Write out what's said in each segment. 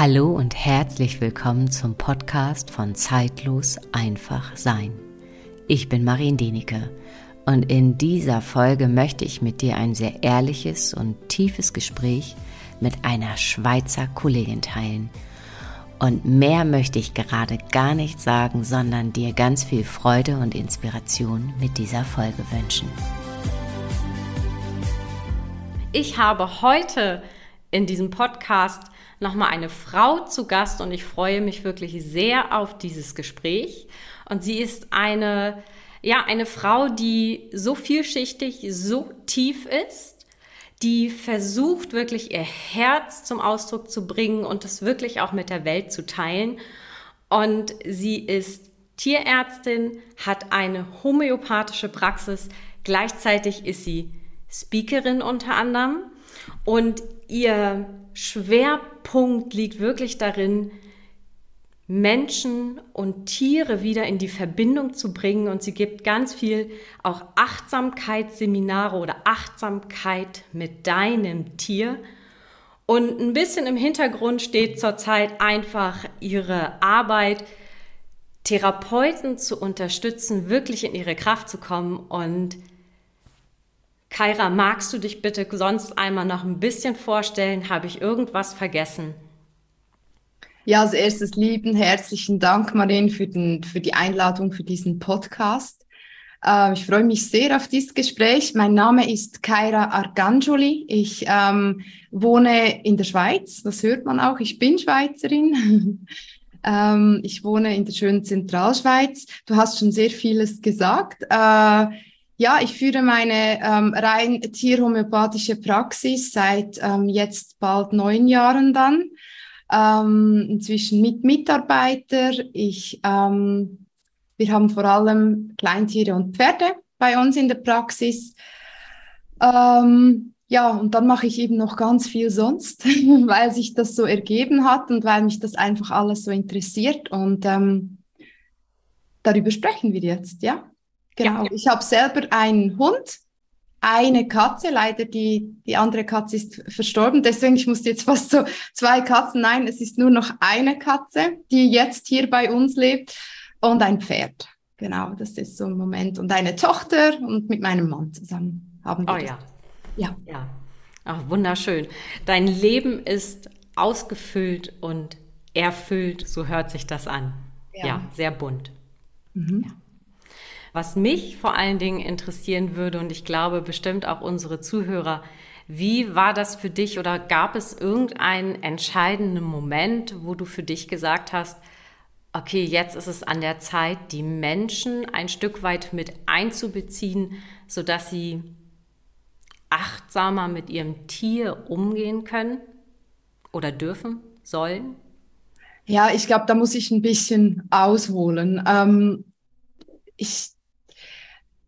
Hallo und herzlich willkommen zum Podcast von Zeitlos einfach sein. Ich bin Marien Denike und in dieser Folge möchte ich mit dir ein sehr ehrliches und tiefes Gespräch mit einer Schweizer Kollegin teilen. Und mehr möchte ich gerade gar nicht sagen, sondern dir ganz viel Freude und Inspiration mit dieser Folge wünschen. Ich habe heute in diesem Podcast nochmal eine Frau zu Gast und ich freue mich wirklich sehr auf dieses Gespräch. Und sie ist eine, ja, eine Frau, die so vielschichtig, so tief ist, die versucht wirklich ihr Herz zum Ausdruck zu bringen und es wirklich auch mit der Welt zu teilen. Und sie ist Tierärztin, hat eine homöopathische Praxis, gleichzeitig ist sie Speakerin unter anderem und ihr Schwerpunkt liegt wirklich darin, Menschen und Tiere wieder in die Verbindung zu bringen. Und sie gibt ganz viel auch Achtsamkeitsseminare oder Achtsamkeit mit deinem Tier. Und ein bisschen im Hintergrund steht zurzeit einfach ihre Arbeit, Therapeuten zu unterstützen, wirklich in ihre Kraft zu kommen und Kaira, magst du dich bitte sonst einmal noch ein bisschen vorstellen? Habe ich irgendwas vergessen? Ja, als erstes lieben herzlichen Dank, Marien, für, den, für die Einladung für diesen Podcast. Äh, ich freue mich sehr auf dieses Gespräch. Mein Name ist Kaira Argangioli. Ich ähm, wohne in der Schweiz, das hört man auch. Ich bin Schweizerin. ähm, ich wohne in der schönen Zentralschweiz. Du hast schon sehr vieles gesagt. Äh, ja, ich führe meine ähm, rein tierhomöopathische Praxis seit ähm, jetzt bald neun Jahren dann. Ähm, inzwischen mit Mitarbeiter. Ich, ähm, wir haben vor allem Kleintiere und Pferde bei uns in der Praxis. Ähm, ja, und dann mache ich eben noch ganz viel sonst, weil sich das so ergeben hat und weil mich das einfach alles so interessiert. Und ähm, darüber sprechen wir jetzt, ja. Genau. Ja. Ich habe selber einen Hund, eine Katze, leider die, die andere Katze ist verstorben, deswegen ich musste jetzt fast so zwei Katzen, nein, es ist nur noch eine Katze, die jetzt hier bei uns lebt und ein Pferd. Genau, das ist so ein Moment. Und eine Tochter und mit meinem Mann zusammen haben wir. Oh ja. Ja. Ja. Ach, wunderschön. Dein Leben ist ausgefüllt und erfüllt, so hört sich das an. Ja, ja sehr bunt. Mhm. Ja. Was mich vor allen Dingen interessieren würde und ich glaube bestimmt auch unsere Zuhörer, wie war das für dich oder gab es irgendeinen entscheidenden Moment, wo du für dich gesagt hast, okay, jetzt ist es an der Zeit, die Menschen ein Stück weit mit einzubeziehen, sodass sie achtsamer mit ihrem Tier umgehen können oder dürfen, sollen? Ja, ich glaube, da muss ich ein bisschen ausholen. Ähm, ich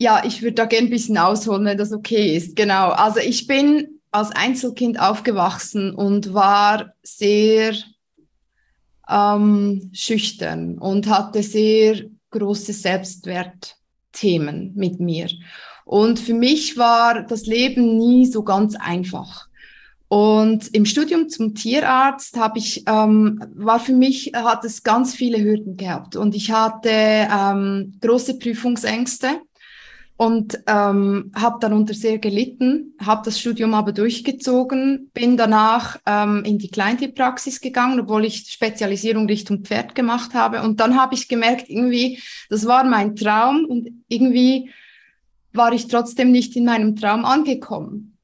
ja, ich würde da gerne ein bisschen ausholen, wenn das okay ist. Genau. Also ich bin als Einzelkind aufgewachsen und war sehr ähm, schüchtern und hatte sehr große Selbstwertthemen mit mir. Und für mich war das Leben nie so ganz einfach. Und im Studium zum Tierarzt habe ich, ähm, war für mich, hat es ganz viele Hürden gehabt. Und ich hatte ähm, große Prüfungsängste und ähm, habe darunter sehr gelitten, habe das Studium aber durchgezogen, bin danach ähm, in die Kleintierpraxis gegangen, obwohl ich Spezialisierung Richtung Pferd gemacht habe. Und dann habe ich gemerkt, irgendwie, das war mein Traum und irgendwie war ich trotzdem nicht in meinem Traum angekommen.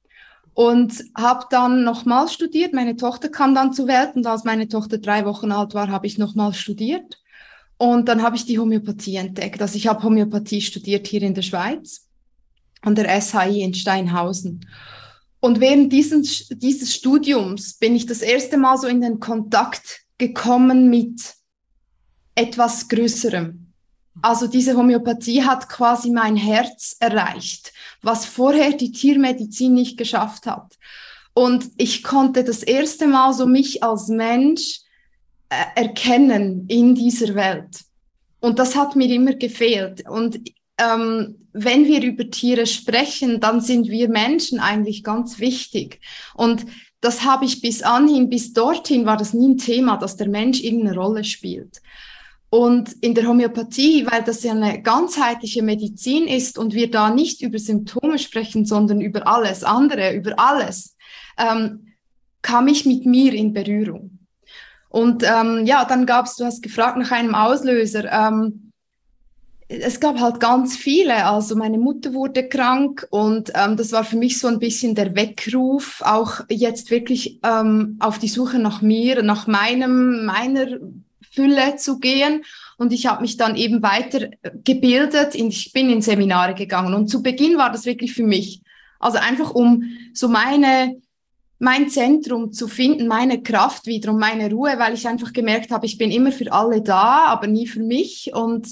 Und habe dann nochmal studiert. Meine Tochter kam dann zur Welt und als meine Tochter drei Wochen alt war, habe ich nochmal studiert und dann habe ich die Homöopathie entdeckt. Also ich habe Homöopathie studiert hier in der Schweiz an der SHI in Steinhausen. Und während dieses, dieses Studiums bin ich das erste Mal so in den Kontakt gekommen mit etwas Größerem. Also diese Homöopathie hat quasi mein Herz erreicht, was vorher die Tiermedizin nicht geschafft hat. Und ich konnte das erste Mal so mich als Mensch erkennen in dieser Welt. Und das hat mir immer gefehlt. Und ähm, wenn wir über Tiere sprechen, dann sind wir Menschen eigentlich ganz wichtig. Und das habe ich bis anhin, bis dorthin war das nie ein Thema, dass der Mensch irgendeine Rolle spielt. Und in der Homöopathie, weil das ja eine ganzheitliche Medizin ist und wir da nicht über Symptome sprechen, sondern über alles andere, über alles, ähm, kam ich mit mir in Berührung. Und ähm, ja, dann gab es, du hast gefragt nach einem Auslöser. Ähm, es gab halt ganz viele. Also meine Mutter wurde krank und ähm, das war für mich so ein bisschen der Weckruf, auch jetzt wirklich ähm, auf die Suche nach mir, nach meinem, meiner Fülle zu gehen. Und ich habe mich dann eben weiter gebildet. Ich bin in Seminare gegangen. Und zu Beginn war das wirklich für mich. Also einfach um so meine, mein Zentrum zu finden, meine Kraft wieder und meine Ruhe, weil ich einfach gemerkt habe, ich bin immer für alle da, aber nie für mich. Und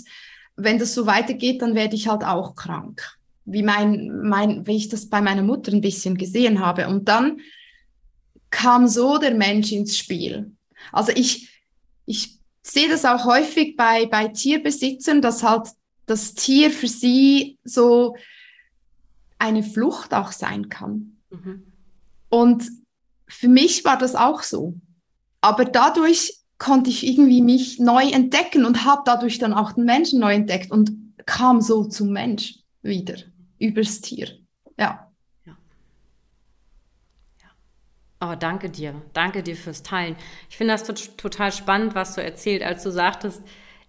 wenn das so weitergeht, dann werde ich halt auch krank. Wie mein, mein, wie ich das bei meiner Mutter ein bisschen gesehen habe. Und dann kam so der Mensch ins Spiel. Also ich, ich sehe das auch häufig bei, bei Tierbesitzern, dass halt das Tier für sie so eine Flucht auch sein kann. Mhm. Und für mich war das auch so. Aber dadurch konnte ich irgendwie mich neu entdecken und habe dadurch dann auch den Menschen neu entdeckt und kam so zum Mensch wieder übers Tier. Ja. Oh, danke dir. Danke dir fürs Teilen. Ich finde das total spannend, was du erzählt, als du sagtest,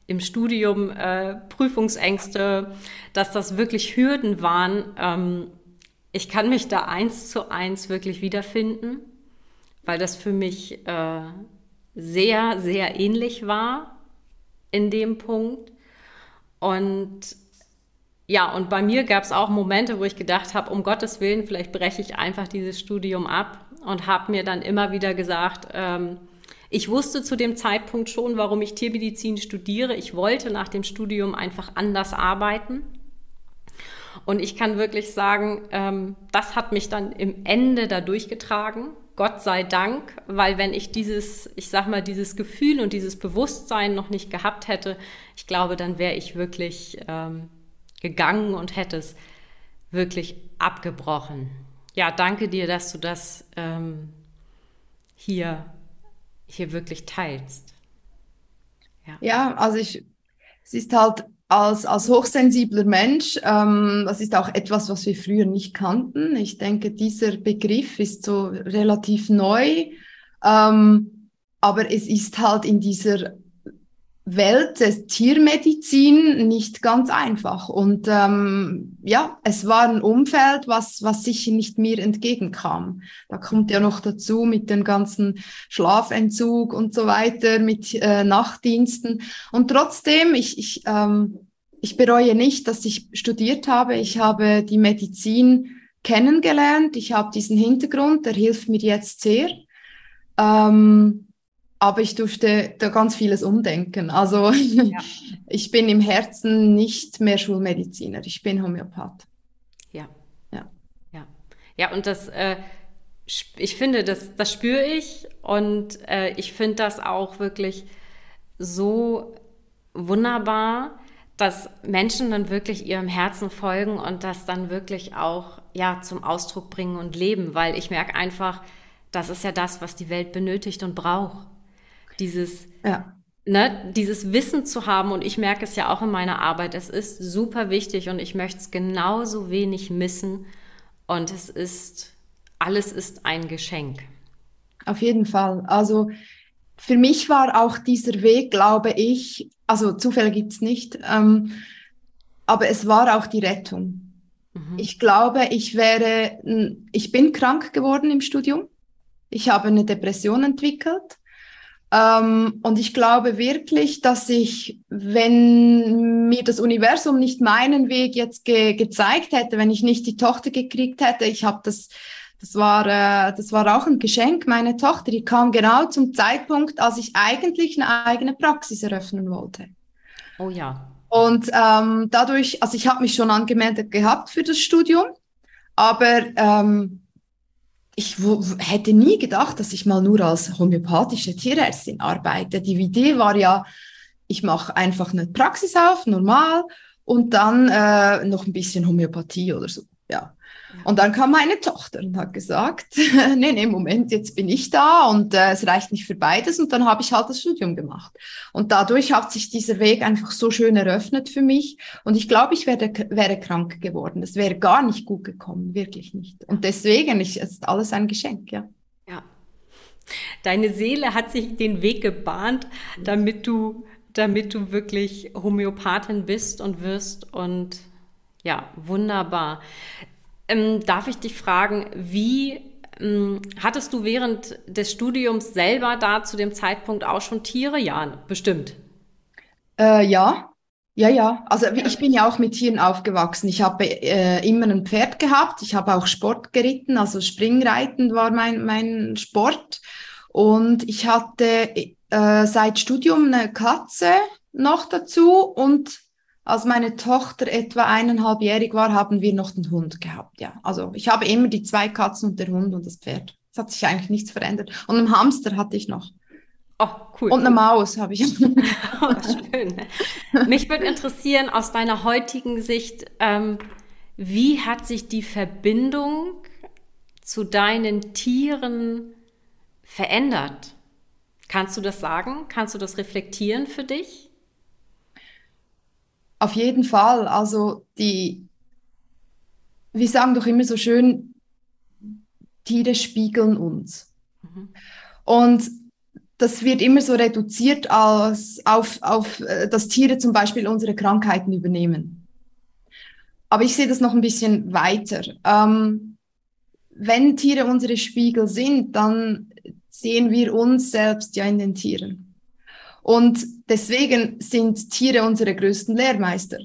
im Studium äh, Prüfungsängste, dass das wirklich Hürden waren. Ähm, ich kann mich da eins zu eins wirklich wiederfinden, weil das für mich äh, sehr, sehr ähnlich war in dem Punkt. Und ja, und bei mir gab es auch Momente, wo ich gedacht habe, um Gottes Willen, vielleicht breche ich einfach dieses Studium ab und habe mir dann immer wieder gesagt, ähm, ich wusste zu dem Zeitpunkt schon, warum ich Tiermedizin studiere. Ich wollte nach dem Studium einfach anders arbeiten. Und ich kann wirklich sagen, ähm, das hat mich dann im Ende da durchgetragen. Gott sei Dank, weil wenn ich dieses, ich sag mal, dieses Gefühl und dieses Bewusstsein noch nicht gehabt hätte, ich glaube, dann wäre ich wirklich ähm, gegangen und hätte es wirklich abgebrochen ja, danke dir, dass du das ähm, hier, hier wirklich teilst. Ja, ja also ich, es ist halt als, als hochsensibler Mensch, ähm, das ist auch etwas, was wir früher nicht kannten. Ich denke, dieser Begriff ist so relativ neu, ähm, aber es ist halt in dieser Welt der Tiermedizin nicht ganz einfach. Und ähm, ja, es war ein Umfeld, was, was sicher nicht mir entgegenkam. Da kommt ja noch dazu mit dem ganzen Schlafentzug und so weiter, mit äh, Nachtdiensten. Und trotzdem, ich, ich, ähm, ich bereue nicht, dass ich studiert habe. Ich habe die Medizin kennengelernt. Ich habe diesen Hintergrund, der hilft mir jetzt sehr. Ähm, aber ich durfte da ganz vieles umdenken. Also ja. ich bin im Herzen nicht mehr Schulmediziner, ich bin Homöopath. Ja. Ja. Ja, ja und das, äh, ich finde, das, das spüre ich und äh, ich finde das auch wirklich so wunderbar, dass Menschen dann wirklich ihrem Herzen folgen und das dann wirklich auch ja zum Ausdruck bringen und leben, weil ich merke einfach, das ist ja das, was die Welt benötigt und braucht dieses, ja. ne, dieses Wissen zu haben. Und ich merke es ja auch in meiner Arbeit. Es ist super wichtig und ich möchte es genauso wenig missen. Und es ist, alles ist ein Geschenk. Auf jeden Fall. Also für mich war auch dieser Weg, glaube ich, also Zufälle gibt es nicht, ähm, aber es war auch die Rettung. Mhm. Ich glaube, ich wäre, ich bin krank geworden im Studium. Ich habe eine Depression entwickelt ähm, und ich glaube wirklich, dass ich, wenn mir das Universum nicht meinen Weg jetzt ge gezeigt hätte, wenn ich nicht die Tochter gekriegt hätte, ich habe das, das war, äh, das war auch ein Geschenk. Meine Tochter, die kam genau zum Zeitpunkt, als ich eigentlich eine eigene Praxis eröffnen wollte. Oh ja. Und ähm, dadurch, also ich habe mich schon angemeldet gehabt für das Studium, aber ähm, ich hätte nie gedacht, dass ich mal nur als homöopathische Tierärztin arbeite. Die Idee war ja, ich mache einfach eine Praxis auf, normal, und dann äh, noch ein bisschen Homöopathie oder so. Ja. Und dann kam meine Tochter und hat gesagt, nee, nee, Moment, jetzt bin ich da und äh, es reicht nicht für beides. Und dann habe ich halt das Studium gemacht. Und dadurch hat sich dieser Weg einfach so schön eröffnet für mich. Und ich glaube, ich wäre, wäre krank geworden. Es wäre gar nicht gut gekommen, wirklich nicht. Und deswegen ist es alles ein Geschenk, ja. Ja. Deine Seele hat sich den Weg gebahnt, damit du, damit du wirklich Homöopathin bist und wirst und ja, wunderbar. Ähm, darf ich dich fragen, wie ähm, hattest du während des Studiums selber da zu dem Zeitpunkt auch schon Tiere? Ja, bestimmt. Äh, ja, ja, ja. Also ich bin ja auch mit Tieren aufgewachsen. Ich habe äh, immer ein Pferd gehabt. Ich habe auch Sport geritten, also Springreiten war mein, mein Sport. Und ich hatte äh, seit Studium eine Katze noch dazu und als meine Tochter etwa eineinhalbjährig war, haben wir noch den Hund gehabt. Ja, also ich habe immer die zwei Katzen und der Hund und das Pferd. Es hat sich eigentlich nichts verändert. Und einen Hamster hatte ich noch. Oh, cool. Und eine Maus habe ich. oh, schön. Mich würde interessieren, aus deiner heutigen Sicht, ähm, wie hat sich die Verbindung zu deinen Tieren verändert? Kannst du das sagen? Kannst du das reflektieren für dich? Auf jeden Fall. Also die, wir sagen doch immer so schön, Tiere spiegeln uns. Mhm. Und das wird immer so reduziert als auf, auf, äh, dass Tiere zum Beispiel unsere Krankheiten übernehmen. Aber ich sehe das noch ein bisschen weiter. Ähm, wenn Tiere unsere Spiegel sind, dann sehen wir uns selbst ja in den Tieren. Und deswegen sind Tiere unsere größten Lehrmeister.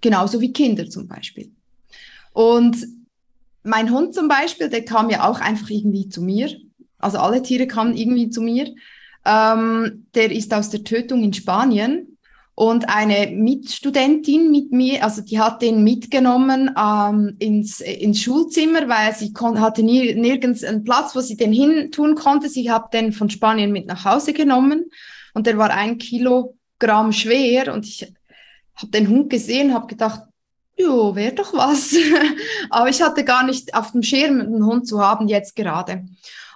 Genauso wie Kinder zum Beispiel. Und mein Hund zum Beispiel, der kam ja auch einfach irgendwie zu mir. Also alle Tiere kamen irgendwie zu mir. Ähm, der ist aus der Tötung in Spanien und eine Mitstudentin mit mir, also die hat den mitgenommen ähm, ins, ins Schulzimmer, weil sie hatte nie, nirgends einen Platz, wo sie den hin tun konnte. Sie hat den von Spanien mit nach Hause genommen und der war ein Kilogramm schwer und ich habe den Hund gesehen, habe gedacht, jo, wäre doch was. Aber ich hatte gar nicht auf dem Schirm, einen Hund zu haben, jetzt gerade.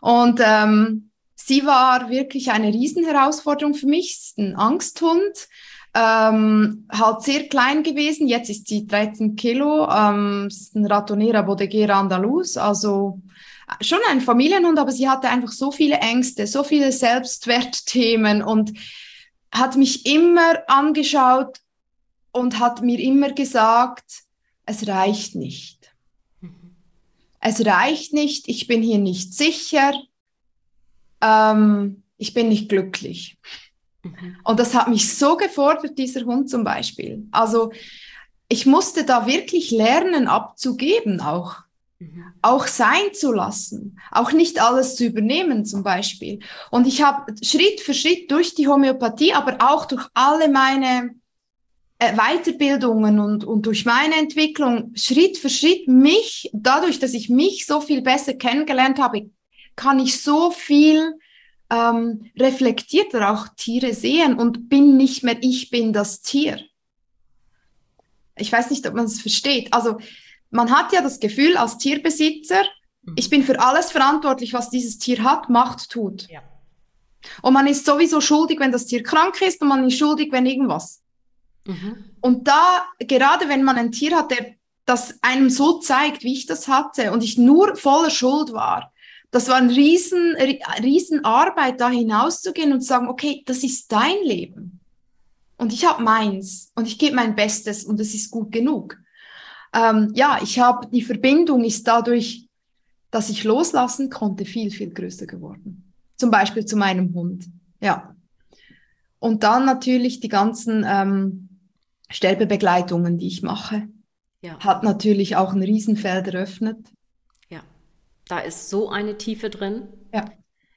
Und ähm, sie war wirklich eine Riesenherausforderung für mich. ein Angsthund, ähm, halt sehr klein gewesen. Jetzt ist sie 13 Kilo. Ähm, ist ein Ratonera Bodeguera Andalus, also schon ein Familienhund, aber sie hatte einfach so viele Ängste, so viele Selbstwertthemen und hat mich immer angeschaut und hat mir immer gesagt, es reicht nicht. Mhm. Es reicht nicht, ich bin hier nicht sicher, ähm, ich bin nicht glücklich. Mhm. Und das hat mich so gefordert, dieser Hund zum Beispiel. Also ich musste da wirklich lernen, abzugeben auch. Mhm. Auch sein zu lassen, auch nicht alles zu übernehmen zum Beispiel. Und ich habe Schritt für Schritt durch die Homöopathie, aber auch durch alle meine äh, Weiterbildungen und, und durch meine Entwicklung Schritt für Schritt mich, dadurch, dass ich mich so viel besser kennengelernt habe, kann ich so viel ähm, reflektierter auch Tiere sehen und bin nicht mehr ich bin das Tier. Ich weiß nicht, ob man es versteht. Also man hat ja das Gefühl als Tierbesitzer, mhm. ich bin für alles verantwortlich, was dieses Tier hat, macht, tut. Ja. Und man ist sowieso schuldig, wenn das Tier krank ist und man ist schuldig, wenn irgendwas. Mhm. Und da, gerade wenn man ein Tier hat, der das einem so zeigt, wie ich das hatte und ich nur voller Schuld war, das war eine riesen, riesen Arbeit, da hinauszugehen und zu sagen, okay, das ist dein Leben. Und ich habe meins und ich gebe mein Bestes und es ist gut genug ähm, ja, ich habe, die Verbindung ist dadurch, dass ich loslassen konnte, viel, viel größer geworden. Zum Beispiel zu meinem Hund. Ja. Und dann natürlich die ganzen ähm, Sterbebegleitungen, die ich mache. Ja. Hat natürlich auch ein Riesenfeld eröffnet. Ja, da ist so eine Tiefe drin. Ja.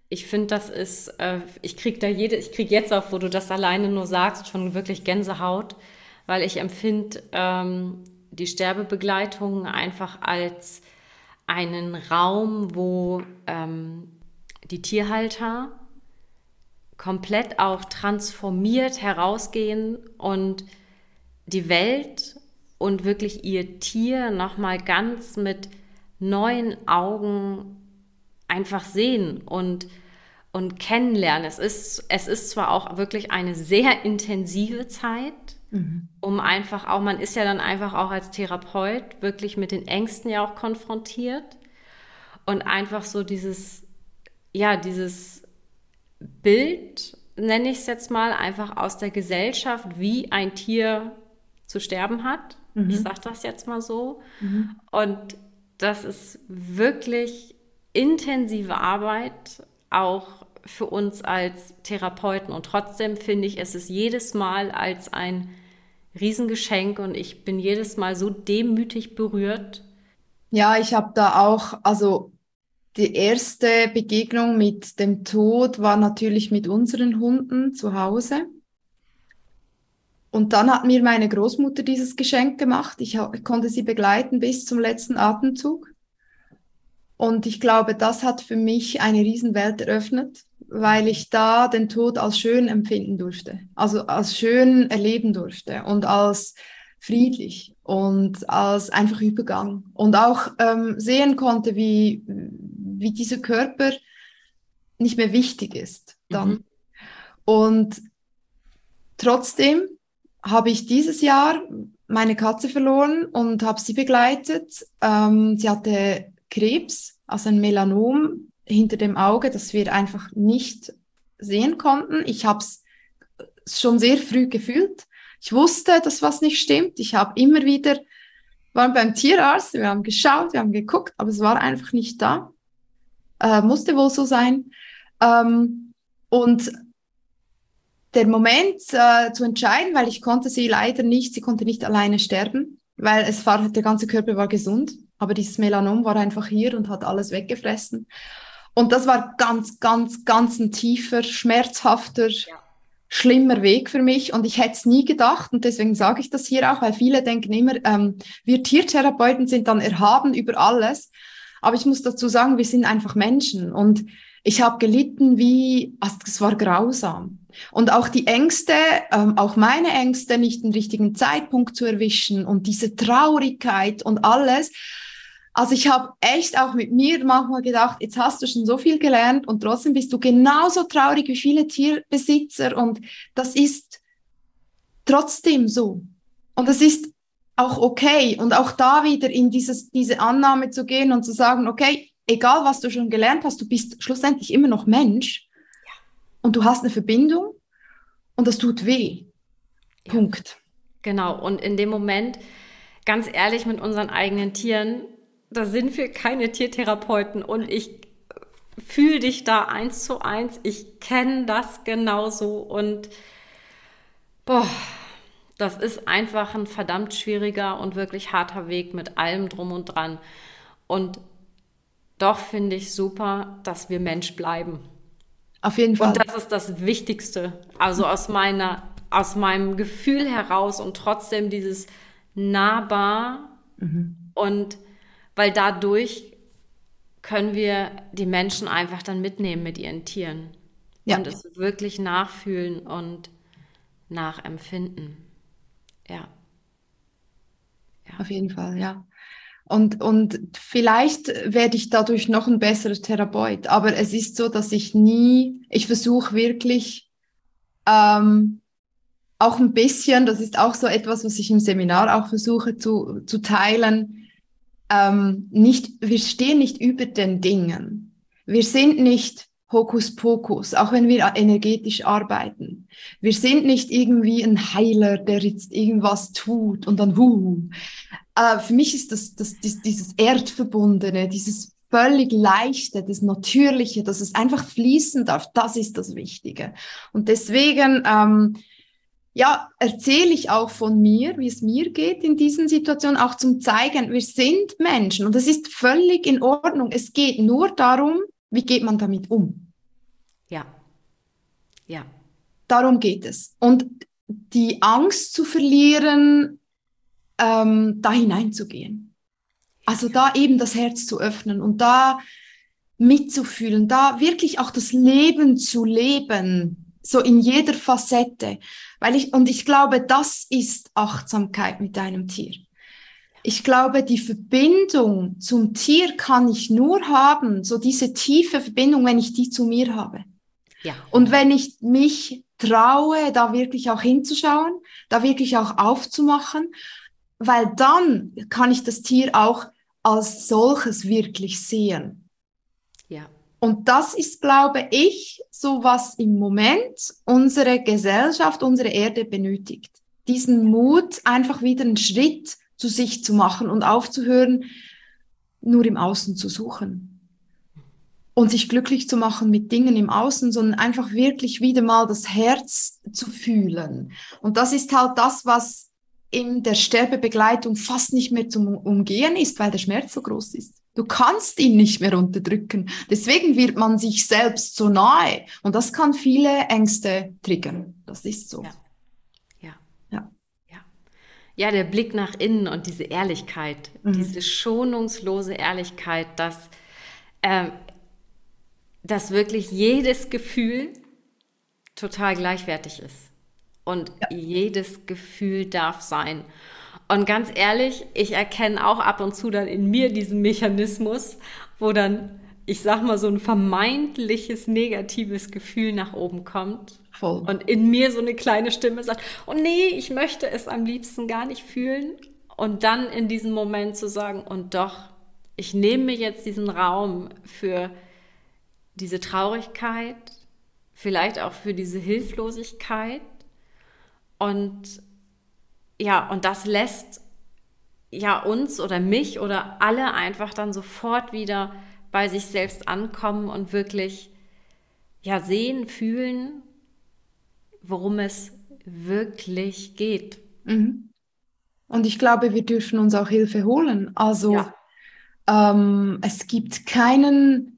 Ich finde, das ist, äh, ich kriege da jede, ich kriege jetzt auch, wo du das alleine nur sagst, schon wirklich Gänsehaut, weil ich empfinde, ähm, die Sterbebegleitung einfach als einen Raum, wo ähm, die Tierhalter komplett auch transformiert herausgehen und die Welt und wirklich ihr Tier nochmal ganz mit neuen Augen einfach sehen und, und kennenlernen. Es ist, es ist zwar auch wirklich eine sehr intensive Zeit, mhm. um einfach auch, man ist ja dann einfach auch als Therapeut wirklich mit den Ängsten ja auch konfrontiert und einfach so dieses, ja, dieses Bild, nenne ich es jetzt mal, einfach aus der Gesellschaft, wie ein Tier zu sterben hat. Mhm. Ich sage das jetzt mal so. Mhm. Und das ist wirklich intensive Arbeit, auch für uns als Therapeuten. Und trotzdem finde ich, es ist jedes Mal als ein Riesengeschenk und ich bin jedes Mal so demütig berührt. Ja, ich habe da auch, also die erste Begegnung mit dem Tod war natürlich mit unseren Hunden zu Hause. Und dann hat mir meine Großmutter dieses Geschenk gemacht. Ich, ich, konnte sie begleiten bis zum letzten Atemzug. Und ich glaube, das hat für mich eine Riesenwelt eröffnet, weil ich da den Tod als schön empfinden durfte, also als schön erleben durfte und als friedlich und als einfach Übergang und auch ähm, sehen konnte, wie, wie dieser Körper nicht mehr wichtig ist dann. Mhm. Und trotzdem habe ich dieses Jahr meine Katze verloren und habe sie begleitet. Ähm, sie hatte Krebs, also ein Melanom hinter dem Auge, das wir einfach nicht sehen konnten. Ich habe es schon sehr früh gefühlt. Ich wusste, dass was nicht stimmt. Ich habe immer wieder, waren beim Tierarzt, wir haben geschaut, wir haben geguckt, aber es war einfach nicht da. Äh, musste wohl so sein. Ähm, und der Moment äh, zu entscheiden, weil ich konnte sie leider nicht, sie konnte nicht alleine sterben, weil es war, der ganze Körper war gesund, aber dieses Melanom war einfach hier und hat alles weggefressen. Und das war ganz, ganz, ganz ein tiefer, schmerzhafter, ja. schlimmer Weg für mich. Und ich hätte es nie gedacht. Und deswegen sage ich das hier auch, weil viele denken immer, ähm, wir Tiertherapeuten sind dann erhaben über alles. Aber ich muss dazu sagen, wir sind einfach Menschen und ich habe gelitten wie, also es war grausam. Und auch die Ängste, ähm, auch meine Ängste, nicht den richtigen Zeitpunkt zu erwischen und diese Traurigkeit und alles. Also ich habe echt auch mit mir manchmal gedacht, jetzt hast du schon so viel gelernt und trotzdem bist du genauso traurig wie viele Tierbesitzer und das ist trotzdem so. Und das ist auch okay. Und auch da wieder in dieses, diese Annahme zu gehen und zu sagen, okay, egal was du schon gelernt hast, du bist schlussendlich immer noch Mensch ja. und du hast eine Verbindung und das tut weh. Punkt. Genau. Und in dem Moment, ganz ehrlich mit unseren eigenen Tieren, da sind wir keine Tiertherapeuten und ich fühle dich da eins zu eins. Ich kenne das genauso und boah, das ist einfach ein verdammt schwieriger und wirklich harter Weg mit allem drum und dran. Und doch finde ich super, dass wir Mensch bleiben. Auf jeden Fall. Und das ist das Wichtigste. Also aus meiner, aus meinem Gefühl heraus und trotzdem dieses nahbar mhm. und weil dadurch können wir die Menschen einfach dann mitnehmen mit ihren Tieren ja. und es wirklich nachfühlen und nachempfinden. Ja. ja. Auf jeden Fall, ja. Und, und vielleicht werde ich dadurch noch ein besserer Therapeut. Aber es ist so, dass ich nie, ich versuche wirklich ähm, auch ein bisschen, das ist auch so etwas, was ich im Seminar auch versuche zu, zu teilen, ähm, nicht, wir stehen nicht über den Dingen. Wir sind nicht Hokuspokus, auch wenn wir energetisch arbeiten. Wir sind nicht irgendwie ein Heiler, der jetzt irgendwas tut und dann huh, äh, für mich ist das, das, das, dieses Erdverbundene, dieses völlig Leichte, das Natürliche, dass es einfach fließen darf, das ist das Wichtige. Und deswegen, ähm, ja, erzähle ich auch von mir, wie es mir geht in diesen Situationen, auch zum zeigen, wir sind Menschen und es ist völlig in Ordnung. Es geht nur darum, wie geht man damit um? Ja. Ja. Darum geht es. Und die Angst zu verlieren, ähm, da hineinzugehen. Also da eben das Herz zu öffnen und da mitzufühlen, da wirklich auch das Leben zu leben, so in jeder Facette, weil ich, und ich glaube, das ist Achtsamkeit mit deinem Tier. Ich glaube, die Verbindung zum Tier kann ich nur haben, so diese tiefe Verbindung, wenn ich die zu mir habe. Ja. Und wenn ich mich traue, da wirklich auch hinzuschauen, da wirklich auch aufzumachen, weil dann kann ich das Tier auch als solches wirklich sehen. Ja. Und das ist, glaube ich, so was im Moment unsere Gesellschaft, unsere Erde benötigt. Diesen Mut, einfach wieder einen Schritt zu sich zu machen und aufzuhören, nur im Außen zu suchen. Und sich glücklich zu machen mit Dingen im Außen, sondern einfach wirklich wieder mal das Herz zu fühlen. Und das ist halt das, was in der Sterbebegleitung fast nicht mehr zum Umgehen ist, weil der Schmerz so groß ist. Du kannst ihn nicht mehr unterdrücken. Deswegen wird man sich selbst so nahe. Und das kann viele Ängste triggern. Das ist so. Ja. Ja. Ja, ja. ja der Blick nach innen und diese Ehrlichkeit, mhm. diese schonungslose Ehrlichkeit, dass, äh, dass wirklich jedes Gefühl total gleichwertig ist und ja. jedes Gefühl darf sein. Und ganz ehrlich, ich erkenne auch ab und zu dann in mir diesen Mechanismus, wo dann, ich sag mal, so ein vermeintliches negatives Gefühl nach oben kommt. Voll. Und in mir so eine kleine Stimme sagt, oh nee, ich möchte es am liebsten gar nicht fühlen. Und dann in diesem Moment zu sagen, und doch, ich nehme mir jetzt diesen Raum für diese Traurigkeit, vielleicht auch für diese Hilflosigkeit und ja, und das lässt ja uns oder mich oder alle einfach dann sofort wieder bei sich selbst ankommen und wirklich ja sehen, fühlen, worum es wirklich geht. Mhm. Und ich glaube, wir dürfen uns auch Hilfe holen. Also ja. ähm, es gibt keinen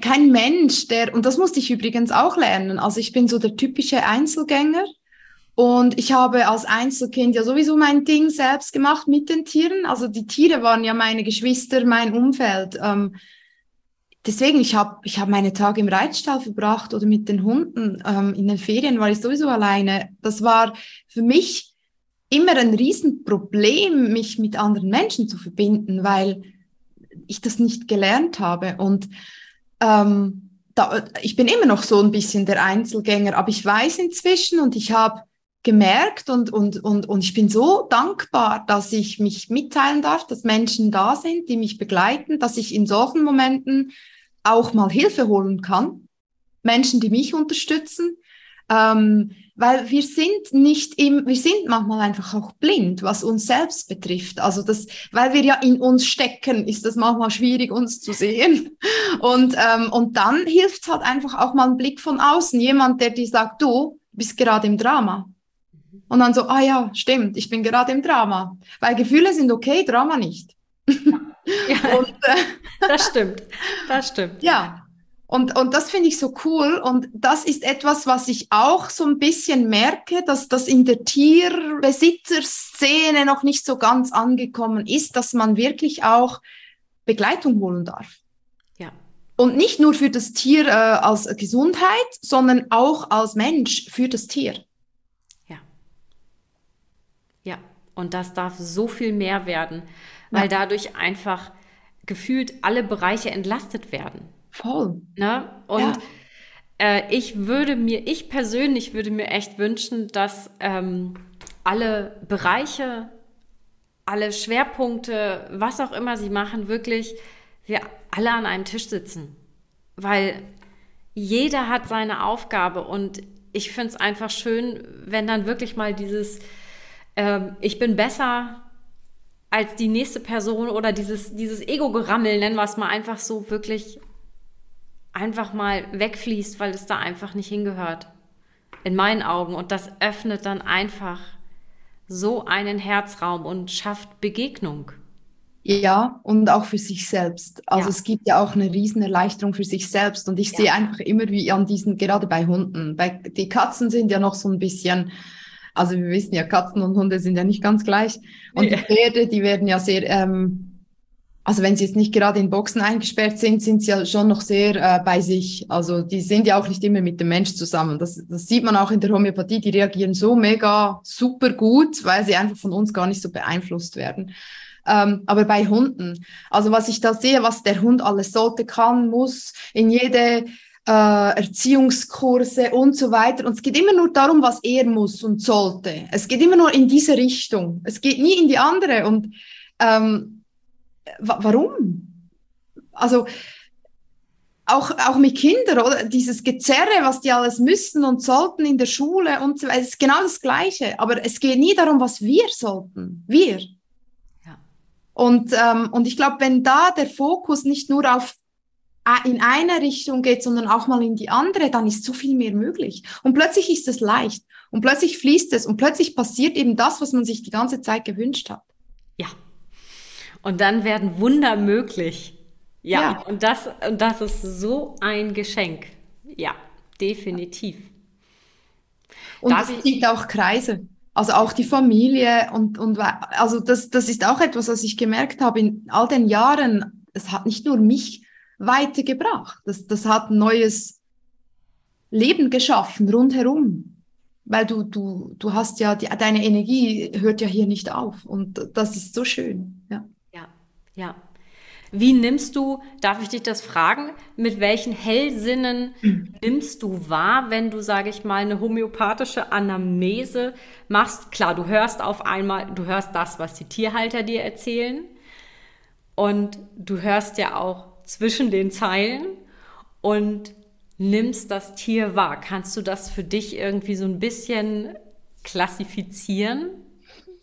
kein Mensch, der, und das musste ich übrigens auch lernen. Also ich bin so der typische Einzelgänger. Und ich habe als Einzelkind ja sowieso mein Ding selbst gemacht mit den Tieren. Also die Tiere waren ja meine Geschwister, mein Umfeld. Ähm, deswegen, ich habe ich hab meine Tage im Reitstall verbracht oder mit den Hunden. Ähm, in den Ferien war ich sowieso alleine. Das war für mich immer ein Riesenproblem, mich mit anderen Menschen zu verbinden, weil ich das nicht gelernt habe. Und ähm, da, ich bin immer noch so ein bisschen der Einzelgänger, aber ich weiß inzwischen und ich habe gemerkt und, und, und, und ich bin so dankbar, dass ich mich mitteilen darf, dass Menschen da sind, die mich begleiten, dass ich in solchen Momenten auch mal Hilfe holen kann. Menschen, die mich unterstützen. Ähm, weil wir sind nicht im, wir sind manchmal einfach auch blind, was uns selbst betrifft. Also das, weil wir ja in uns stecken, ist das manchmal schwierig, uns zu sehen. Und, ähm, und dann hilft es halt einfach auch mal ein Blick von außen. Jemand, der dir sagt, du bist gerade im Drama. Und dann so, ah ja, stimmt, ich bin gerade im Drama. Weil Gefühle sind okay, Drama nicht. Ja, und, äh, das stimmt, das stimmt. Ja, und, und das finde ich so cool. Und das ist etwas, was ich auch so ein bisschen merke, dass das in der Tierbesitzerszene noch nicht so ganz angekommen ist, dass man wirklich auch Begleitung holen darf. Ja. Und nicht nur für das Tier äh, als Gesundheit, sondern auch als Mensch für das Tier. Und das darf so viel mehr werden, weil ja. dadurch einfach gefühlt alle Bereiche entlastet werden. Voll. Ne? Und ja. äh, ich würde mir, ich persönlich würde mir echt wünschen, dass ähm, alle Bereiche, alle Schwerpunkte, was auch immer sie machen, wirklich wir alle an einem Tisch sitzen. Weil jeder hat seine Aufgabe und ich finde es einfach schön, wenn dann wirklich mal dieses ähm, ich bin besser als die nächste Person oder dieses, dieses Ego-Gerammel, nennen wir es mal, einfach so wirklich einfach mal wegfließt, weil es da einfach nicht hingehört. In meinen Augen. Und das öffnet dann einfach so einen Herzraum und schafft Begegnung. Ja, und auch für sich selbst. Also ja. es gibt ja auch eine riesen Erleichterung für sich selbst. Und ich ja. sehe einfach immer wie an diesen, gerade bei Hunden, bei, die Katzen sind ja noch so ein bisschen, also wir wissen ja, Katzen und Hunde sind ja nicht ganz gleich. Und die Pferde, die werden ja sehr, ähm, also wenn sie jetzt nicht gerade in Boxen eingesperrt sind, sind sie ja schon noch sehr äh, bei sich. Also die sind ja auch nicht immer mit dem Mensch zusammen. Das, das sieht man auch in der Homöopathie. Die reagieren so mega super gut, weil sie einfach von uns gar nicht so beeinflusst werden. Ähm, aber bei Hunden, also was ich da sehe, was der Hund alles sollte, kann, muss, in jede Erziehungskurse und so weiter. Und es geht immer nur darum, was er muss und sollte. Es geht immer nur in diese Richtung. Es geht nie in die andere. Und ähm, warum? Also auch, auch mit Kindern, oder? Dieses Gezerre, was die alles müssen und sollten in der Schule und so weiter, ist genau das Gleiche. Aber es geht nie darum, was wir sollten. Wir. Ja. Und, ähm, und ich glaube, wenn da der Fokus nicht nur auf in eine Richtung geht, sondern auch mal in die andere, dann ist so viel mehr möglich. Und plötzlich ist es leicht. Und plötzlich fließt es. Und plötzlich passiert eben das, was man sich die ganze Zeit gewünscht hat. Ja, und dann werden Wunder möglich. Ja, ja. Und, das, und das ist so ein Geschenk. Ja, definitiv. Und Darf es zieht auch Kreise. Also auch die Familie und, und also das, das ist auch etwas, was ich gemerkt habe in all den Jahren. Es hat nicht nur mich weitergebracht, das, das hat ein neues Leben geschaffen rundherum. Weil du, du, du hast ja, die, deine Energie hört ja hier nicht auf und das ist so schön. Ja. Ja. Wie nimmst du, darf ich dich das fragen, mit welchen Hellsinnen nimmst du wahr, wenn du, sage ich mal, eine homöopathische Anamnese machst? Klar, du hörst auf einmal, du hörst das, was die Tierhalter dir erzählen und du hörst ja auch zwischen den Zeilen und nimmst das Tier wahr. Kannst du das für dich irgendwie so ein bisschen klassifizieren?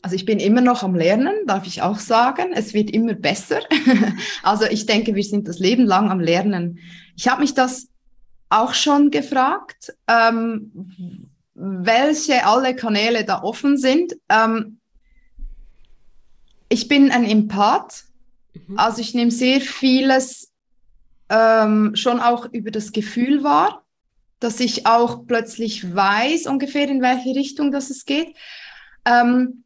Also ich bin immer noch am Lernen, darf ich auch sagen. Es wird immer besser. also ich denke, wir sind das Leben lang am Lernen. Ich habe mich das auch schon gefragt, ähm, welche alle Kanäle da offen sind. Ähm, ich bin ein Empath, mhm. also ich nehme sehr vieles ähm, schon auch über das Gefühl wahr, dass ich auch plötzlich weiß ungefähr, in welche Richtung das es geht. Ähm,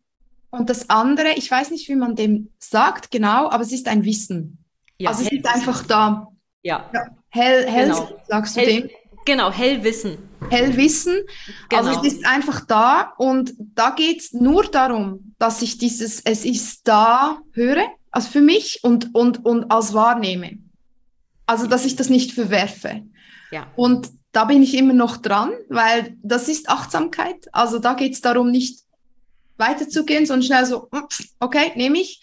und das andere, ich weiß nicht, wie man dem sagt, genau, aber es ist ein Wissen. Ja, also es ist einfach da. Ja. ja hell, hell, genau. sagst du hell, dem? Genau, Hellwissen. Hellwissen. Also genau. Also es ist einfach da und da geht es nur darum, dass ich dieses Es ist da höre, also für mich und, und, und als wahrnehme. Also dass ich das nicht verwerfe. Ja. Und da bin ich immer noch dran, weil das ist Achtsamkeit. Also da geht es darum, nicht weiterzugehen, sondern schnell so, okay, nehme ich.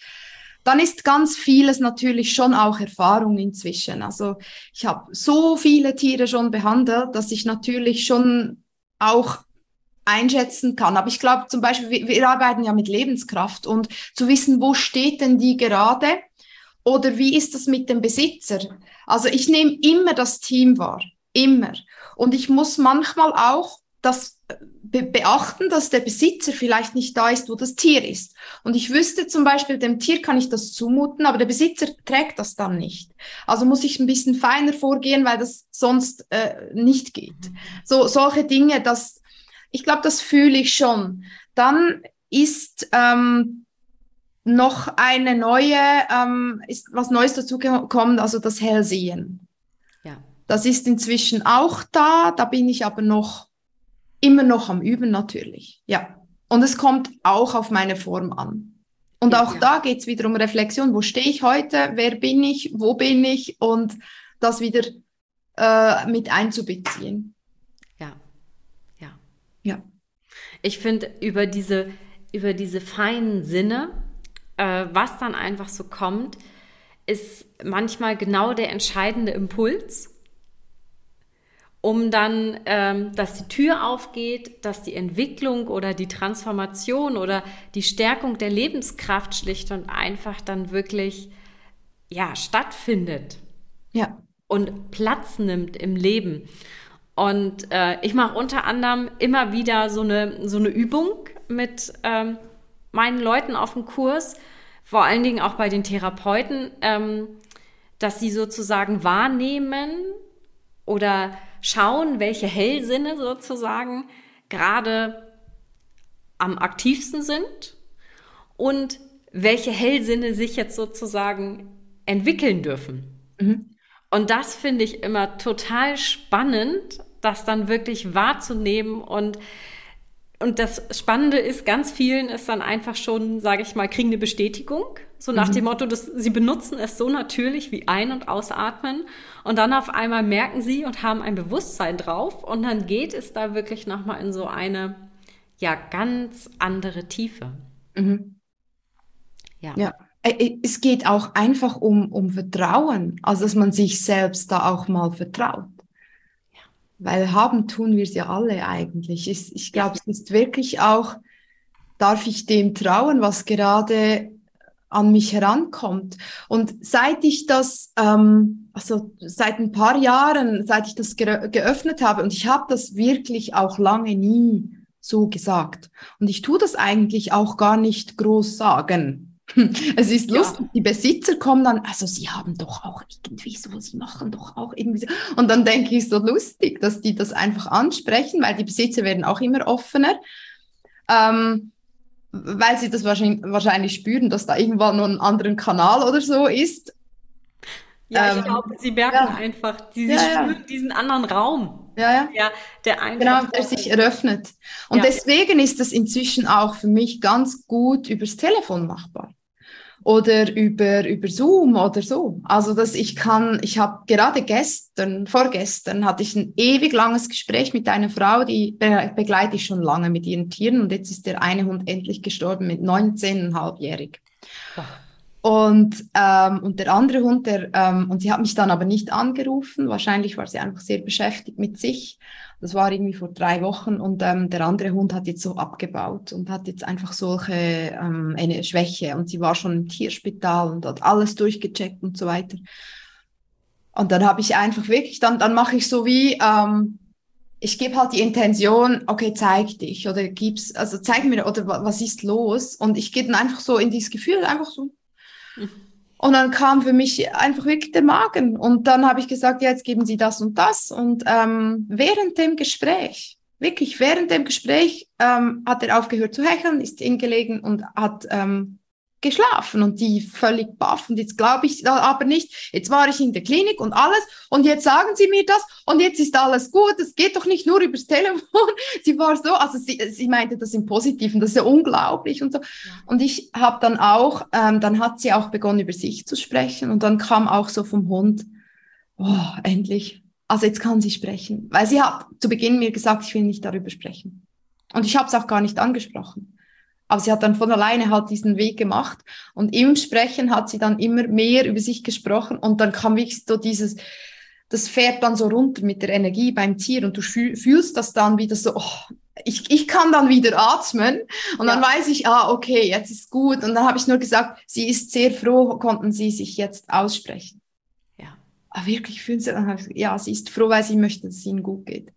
Dann ist ganz vieles natürlich schon auch Erfahrung inzwischen. Also ich habe so viele Tiere schon behandelt, dass ich natürlich schon auch einschätzen kann. Aber ich glaube zum Beispiel, wir, wir arbeiten ja mit Lebenskraft und zu wissen, wo steht denn die gerade oder wie ist das mit dem Besitzer? Also ich nehme immer das Team wahr, immer. Und ich muss manchmal auch das be beachten, dass der Besitzer vielleicht nicht da ist, wo das Tier ist. Und ich wüsste zum Beispiel, dem Tier kann ich das zumuten, aber der Besitzer trägt das dann nicht. Also muss ich ein bisschen feiner vorgehen, weil das sonst äh, nicht geht. So solche Dinge, das, ich glaube, das fühle ich schon. Dann ist ähm, noch eine neue, ähm, ist was Neues dazu gekommen, also das Hellsehen. Ja. Das ist inzwischen auch da, da bin ich aber noch immer noch am Üben natürlich. Ja. Und es kommt auch auf meine Form an. Und ja, auch ja. da geht es wieder um Reflexion. Wo stehe ich heute? Wer bin ich? Wo bin ich? Und das wieder äh, mit einzubeziehen. Ja, ja. Ja. Ich finde, über diese, über diese feinen Sinne, äh, was dann einfach so kommt, ist manchmal genau der entscheidende Impuls um dann, ähm, dass die Tür aufgeht, dass die Entwicklung oder die Transformation oder die Stärkung der Lebenskraft schlicht und einfach dann wirklich ja stattfindet. Ja. Und Platz nimmt im Leben. Und äh, ich mache unter anderem immer wieder so eine, so eine Übung mit ähm, meinen Leuten auf dem Kurs, vor allen Dingen auch bei den Therapeuten, ähm, dass sie sozusagen wahrnehmen oder schauen, welche Hellsinne sozusagen gerade am aktivsten sind und welche Hellsinne sich jetzt sozusagen entwickeln dürfen. Mhm. Und das finde ich immer total spannend, das dann wirklich wahrzunehmen und und das Spannende ist, ganz vielen ist dann einfach schon, sage ich mal, kriegen eine Bestätigung. So nach mhm. dem Motto, dass sie benutzen es so natürlich wie ein- und ausatmen. Und dann auf einmal merken sie und haben ein Bewusstsein drauf. Und dann geht es da wirklich nochmal in so eine, ja, ganz andere Tiefe. Mhm. Ja. ja. Es geht auch einfach um, um Vertrauen. Also, dass man sich selbst da auch mal vertraut. Weil haben tun wir es ja alle eigentlich. Ich, ich glaube, es ist wirklich auch, darf ich dem trauen, was gerade an mich herankommt. Und seit ich das, ähm, also seit ein paar Jahren, seit ich das ge geöffnet habe, und ich habe das wirklich auch lange nie so gesagt. Und ich tue das eigentlich auch gar nicht groß sagen. Es ist lustig, ja. die Besitzer kommen dann, also sie haben doch auch irgendwie so, sie machen doch auch irgendwie so. Und dann denke ich so lustig, dass die das einfach ansprechen, weil die Besitzer werden auch immer offener, ähm, weil sie das wahrscheinlich, wahrscheinlich spüren, dass da irgendwann noch ein anderen Kanal oder so ist. Ja, ich ähm, glaube, sie merken ja. einfach, sie, ja, spüren diesen anderen Raum. Ja, ja. Der, der einfach genau, der sich eröffnet. Und deswegen ist das inzwischen auch für mich ganz gut übers Telefon machbar oder über, über Zoom oder so. Also, dass ich kann, ich habe gerade gestern, vorgestern hatte ich ein ewig langes Gespräch mit einer Frau, die be begleite ich schon lange mit ihren Tieren und jetzt ist der eine Hund endlich gestorben mit 19,5-jährig. Und, ähm, und der andere Hund, der, ähm, und sie hat mich dann aber nicht angerufen, wahrscheinlich war sie einfach sehr beschäftigt mit sich. Das war irgendwie vor drei Wochen und ähm, der andere Hund hat jetzt so abgebaut und hat jetzt einfach solche ähm, eine Schwäche und sie war schon im Tierspital und hat alles durchgecheckt und so weiter. Und dann habe ich einfach wirklich, dann, dann mache ich so wie, ähm, ich gebe halt die Intention, okay, zeig dich oder gib's, also zeig mir oder was ist los und ich gehe dann einfach so in dieses Gefühl, einfach so. Und dann kam für mich einfach wirklich der Magen. Und dann habe ich gesagt, ja, jetzt geben Sie das und das. Und ähm, während dem Gespräch, wirklich während dem Gespräch, ähm, hat er aufgehört zu hecheln, ist hingelegen und hat ähm, geschlafen und die völlig baff. Und jetzt glaube ich aber nicht, jetzt war ich in der Klinik und alles und jetzt sagen sie mir das und jetzt ist alles gut. Es geht doch nicht nur übers Telefon. sie war so, also sie, sie meinte das im Positiven, das ist ja unglaublich und so. Und ich habe dann auch, ähm, dann hat sie auch begonnen über sich zu sprechen und dann kam auch so vom Hund, oh, endlich. Also jetzt kann sie sprechen, weil sie hat zu Beginn mir gesagt, ich will nicht darüber sprechen. Und ich habe es auch gar nicht angesprochen. Aber sie hat dann von alleine halt diesen Weg gemacht. Und im Sprechen hat sie dann immer mehr über sich gesprochen. Und dann kam wirklich so dieses, das fährt dann so runter mit der Energie beim Tier. Und du fühlst das dann wieder so, oh, ich, ich kann dann wieder atmen. Und ja. dann weiß ich, ah, okay, jetzt ist gut. Und dann habe ich nur gesagt, sie ist sehr froh, konnten sie sich jetzt aussprechen. Ja. Aber ah, wirklich fühlen sie, dann ja, sie ist froh, weil sie möchte, dass es ihnen gut geht.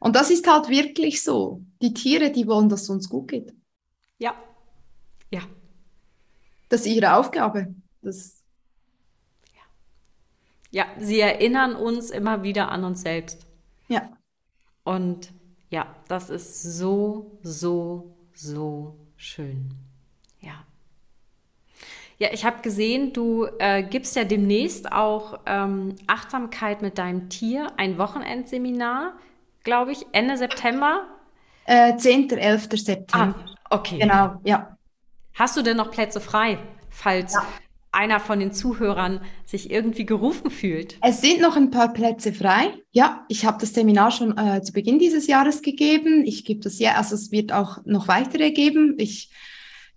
Und das ist halt wirklich so. Die Tiere, die wollen, dass es uns gut geht. Ja. Ja. Das ist ihre Aufgabe. Das ja. ja, sie erinnern uns immer wieder an uns selbst. Ja. Und ja, das ist so, so, so schön. Ja. Ja, ich habe gesehen, du äh, gibst ja demnächst auch ähm, Achtsamkeit mit deinem Tier, ein Wochenendseminar glaube ich, Ende September? Äh, 10. 11. September. Ah, okay. Genau, ja. Hast du denn noch Plätze frei, falls ja. einer von den Zuhörern sich irgendwie gerufen fühlt? Es sind noch ein paar Plätze frei. Ja, ich habe das Seminar schon äh, zu Beginn dieses Jahres gegeben. Ich gebe das ja, also es wird auch noch weitere geben. Ich,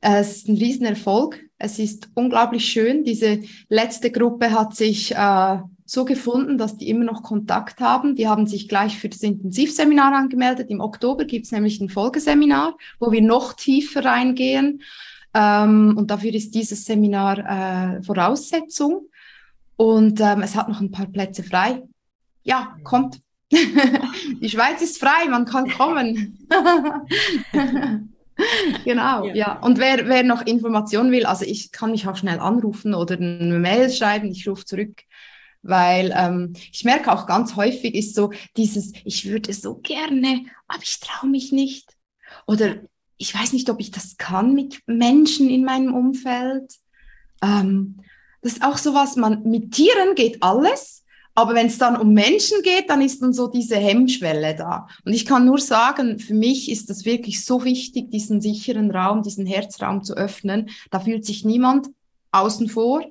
äh, es ist ein Riesenerfolg. Es ist unglaublich schön. Diese letzte Gruppe hat sich äh, so gefunden, dass die immer noch Kontakt haben. Die haben sich gleich für das Intensivseminar angemeldet. Im Oktober gibt es nämlich ein Folgeseminar, wo wir noch tiefer reingehen. Ähm, und dafür ist dieses Seminar äh, Voraussetzung. Und ähm, es hat noch ein paar Plätze frei. Ja, kommt. Die Schweiz ist frei, man kann kommen. genau, ja. ja. Und wer, wer noch Informationen will, also ich kann mich auch schnell anrufen oder eine Mail schreiben, ich rufe zurück weil ähm, ich merke auch ganz häufig ist so dieses, ich würde so gerne, aber ich traue mich nicht. Oder ich weiß nicht, ob ich das kann mit Menschen in meinem Umfeld. Ähm, das ist auch so was, man, mit Tieren geht alles, aber wenn es dann um Menschen geht, dann ist dann so diese Hemmschwelle da. Und ich kann nur sagen, für mich ist das wirklich so wichtig, diesen sicheren Raum, diesen Herzraum zu öffnen. Da fühlt sich niemand außen vor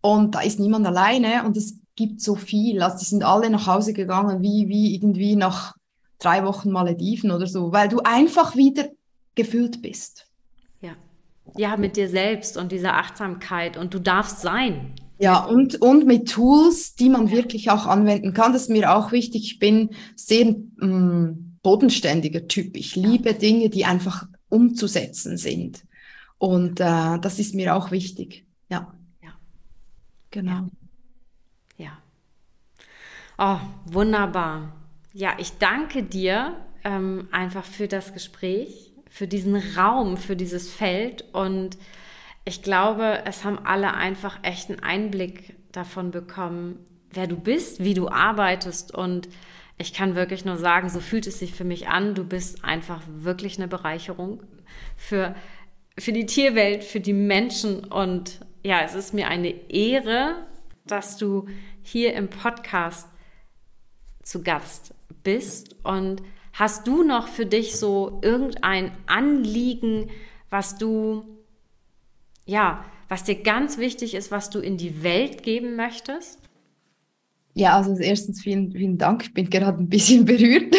und da ist niemand alleine und es gibt so viel. Also die sind alle nach Hause gegangen, wie, wie irgendwie nach drei Wochen Malediven oder so, weil du einfach wieder gefüllt bist. Ja. Ja, mit dir selbst und dieser Achtsamkeit und du darfst sein. Ja, und, und mit Tools, die man wirklich auch anwenden kann. Das ist mir auch wichtig. Ich bin sehr ähm, bodenständiger Typ. Ich liebe Dinge, die einfach umzusetzen sind. Und äh, das ist mir auch wichtig. Ja. Ja. Genau. Ja. Oh, wunderbar. Ja, ich danke dir ähm, einfach für das Gespräch, für diesen Raum, für dieses Feld und ich glaube, es haben alle einfach echt einen Einblick davon bekommen, wer du bist, wie du arbeitest und ich kann wirklich nur sagen, so fühlt es sich für mich an. Du bist einfach wirklich eine Bereicherung für, für die Tierwelt, für die Menschen und ja, es ist mir eine Ehre, dass du hier im Podcast zu Gast bist und hast du noch für dich so irgendein Anliegen, was du, ja, was dir ganz wichtig ist, was du in die Welt geben möchtest? Ja, also erstens vielen, vielen Dank. Ich bin gerade ein bisschen berührt.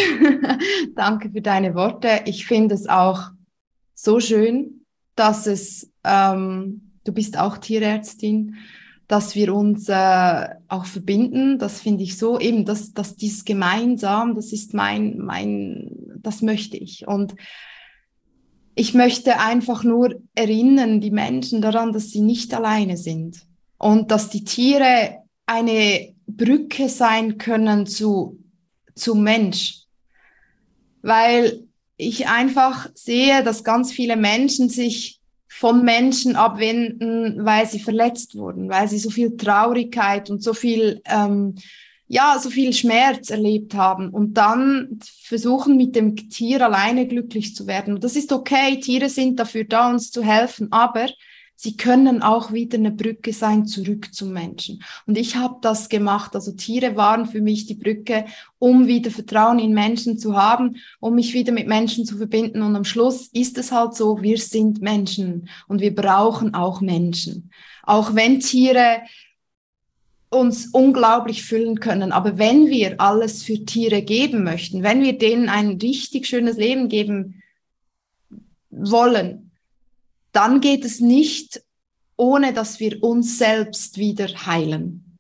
Danke für deine Worte. Ich finde es auch so schön, dass es, ähm, du bist auch Tierärztin, dass wir uns äh, auch verbinden. Das finde ich so eben, dass, dass dieses gemeinsam, das ist mein, mein, das möchte ich. Und ich möchte einfach nur erinnern, die Menschen daran, dass sie nicht alleine sind und dass die Tiere eine Brücke sein können zu, zu Mensch. Weil ich einfach sehe, dass ganz viele Menschen sich von Menschen abwenden, weil sie verletzt wurden, weil sie so viel Traurigkeit und so viel, ähm, ja, so viel Schmerz erlebt haben und dann versuchen mit dem Tier alleine glücklich zu werden. Und das ist okay, Tiere sind dafür da, uns zu helfen, aber sie können auch wieder eine Brücke sein zurück zum Menschen. Und ich habe das gemacht. Also Tiere waren für mich die Brücke, um wieder Vertrauen in Menschen zu haben, um mich wieder mit Menschen zu verbinden. Und am Schluss ist es halt so, wir sind Menschen und wir brauchen auch Menschen. Auch wenn Tiere uns unglaublich füllen können. Aber wenn wir alles für Tiere geben möchten, wenn wir denen ein richtig schönes Leben geben wollen, dann geht es nicht, ohne dass wir uns selbst wieder heilen.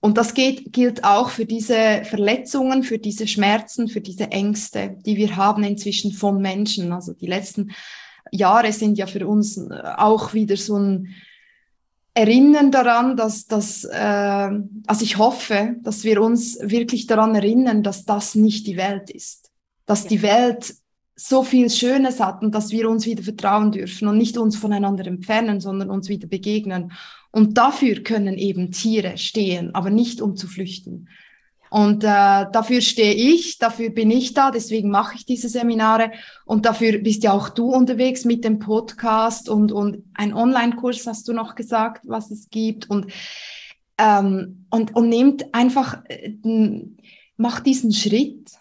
Und das geht, gilt auch für diese Verletzungen, für diese Schmerzen, für diese Ängste, die wir haben inzwischen von Menschen. Also die letzten Jahre sind ja für uns auch wieder so ein Erinnern daran, dass dass äh, also ich hoffe, dass wir uns wirklich daran erinnern, dass das nicht die Welt ist, dass ja. die Welt so viel Schönes hat und dass wir uns wieder vertrauen dürfen und nicht uns voneinander entfernen, sondern uns wieder begegnen. Und dafür können eben Tiere stehen, aber nicht um zu flüchten. Und äh, dafür stehe ich, dafür bin ich da, deswegen mache ich diese Seminare und dafür bist ja auch du unterwegs mit dem Podcast und, und ein Online-Kurs hast du noch gesagt, was es gibt und, ähm, und, und nehmt einfach, äh, macht diesen Schritt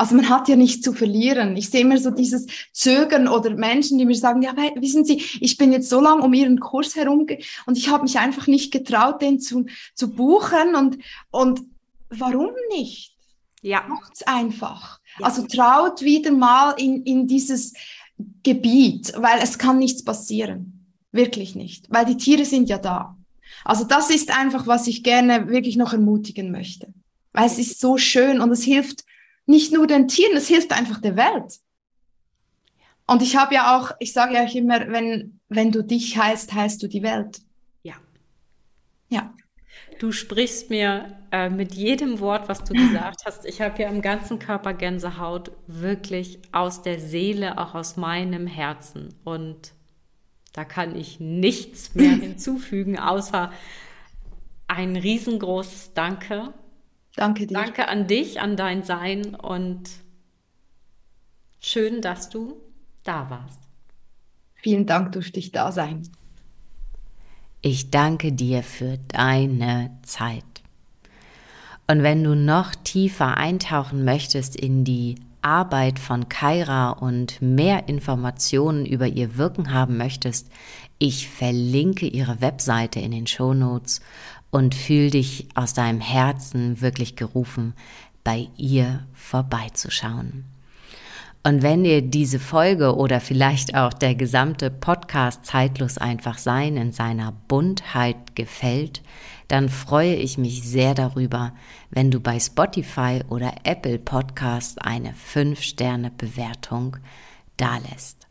also man hat ja nichts zu verlieren. Ich sehe immer so dieses Zögern oder Menschen, die mir sagen, ja, wissen Sie, ich bin jetzt so lange um Ihren Kurs herum und ich habe mich einfach nicht getraut, den zu, zu buchen und, und warum nicht? Ja. Macht's einfach. Ja. Also traut wieder mal in, in dieses Gebiet, weil es kann nichts passieren. Wirklich nicht, weil die Tiere sind ja da. Also das ist einfach, was ich gerne wirklich noch ermutigen möchte. Weil es ist so schön und es hilft nicht nur den Tieren, es hilft einfach der Welt. Und ich habe ja auch, ich sage ja auch immer, wenn, wenn du dich heilst, heilst du die Welt. Ja. Ja. Du sprichst mir äh, mit jedem Wort, was du gesagt hast. Ich habe ja im ganzen Körper Gänsehaut, wirklich aus der Seele, auch aus meinem Herzen. Und da kann ich nichts mehr hinzufügen, außer ein riesengroßes Danke Danke dir. Danke an dich, an dein Sein und schön, dass du da warst. Vielen Dank, durfte ich da sein. Ich danke dir für deine Zeit. Und wenn du noch tiefer eintauchen möchtest in die Arbeit von Kaira und mehr Informationen über ihr Wirken haben möchtest, ich verlinke ihre Webseite in den Show Notes und fühl dich aus deinem Herzen wirklich gerufen, bei ihr vorbeizuschauen. Und wenn dir diese Folge oder vielleicht auch der gesamte Podcast Zeitlos einfach sein in seiner Buntheit gefällt, dann freue ich mich sehr darüber, wenn du bei Spotify oder Apple Podcast eine 5-Sterne-Bewertung dalässt.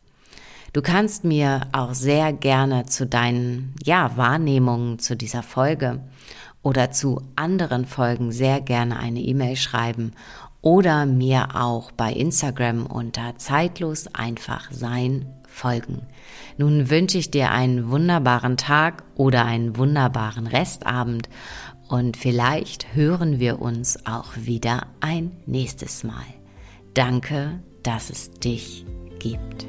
Du kannst mir auch sehr gerne zu deinen ja, Wahrnehmungen zu dieser Folge oder zu anderen Folgen sehr gerne eine E-Mail schreiben oder mir auch bei Instagram unter zeitlos einfach sein folgen. Nun wünsche ich dir einen wunderbaren Tag oder einen wunderbaren Restabend und vielleicht hören wir uns auch wieder ein nächstes Mal. Danke, dass es dich gibt.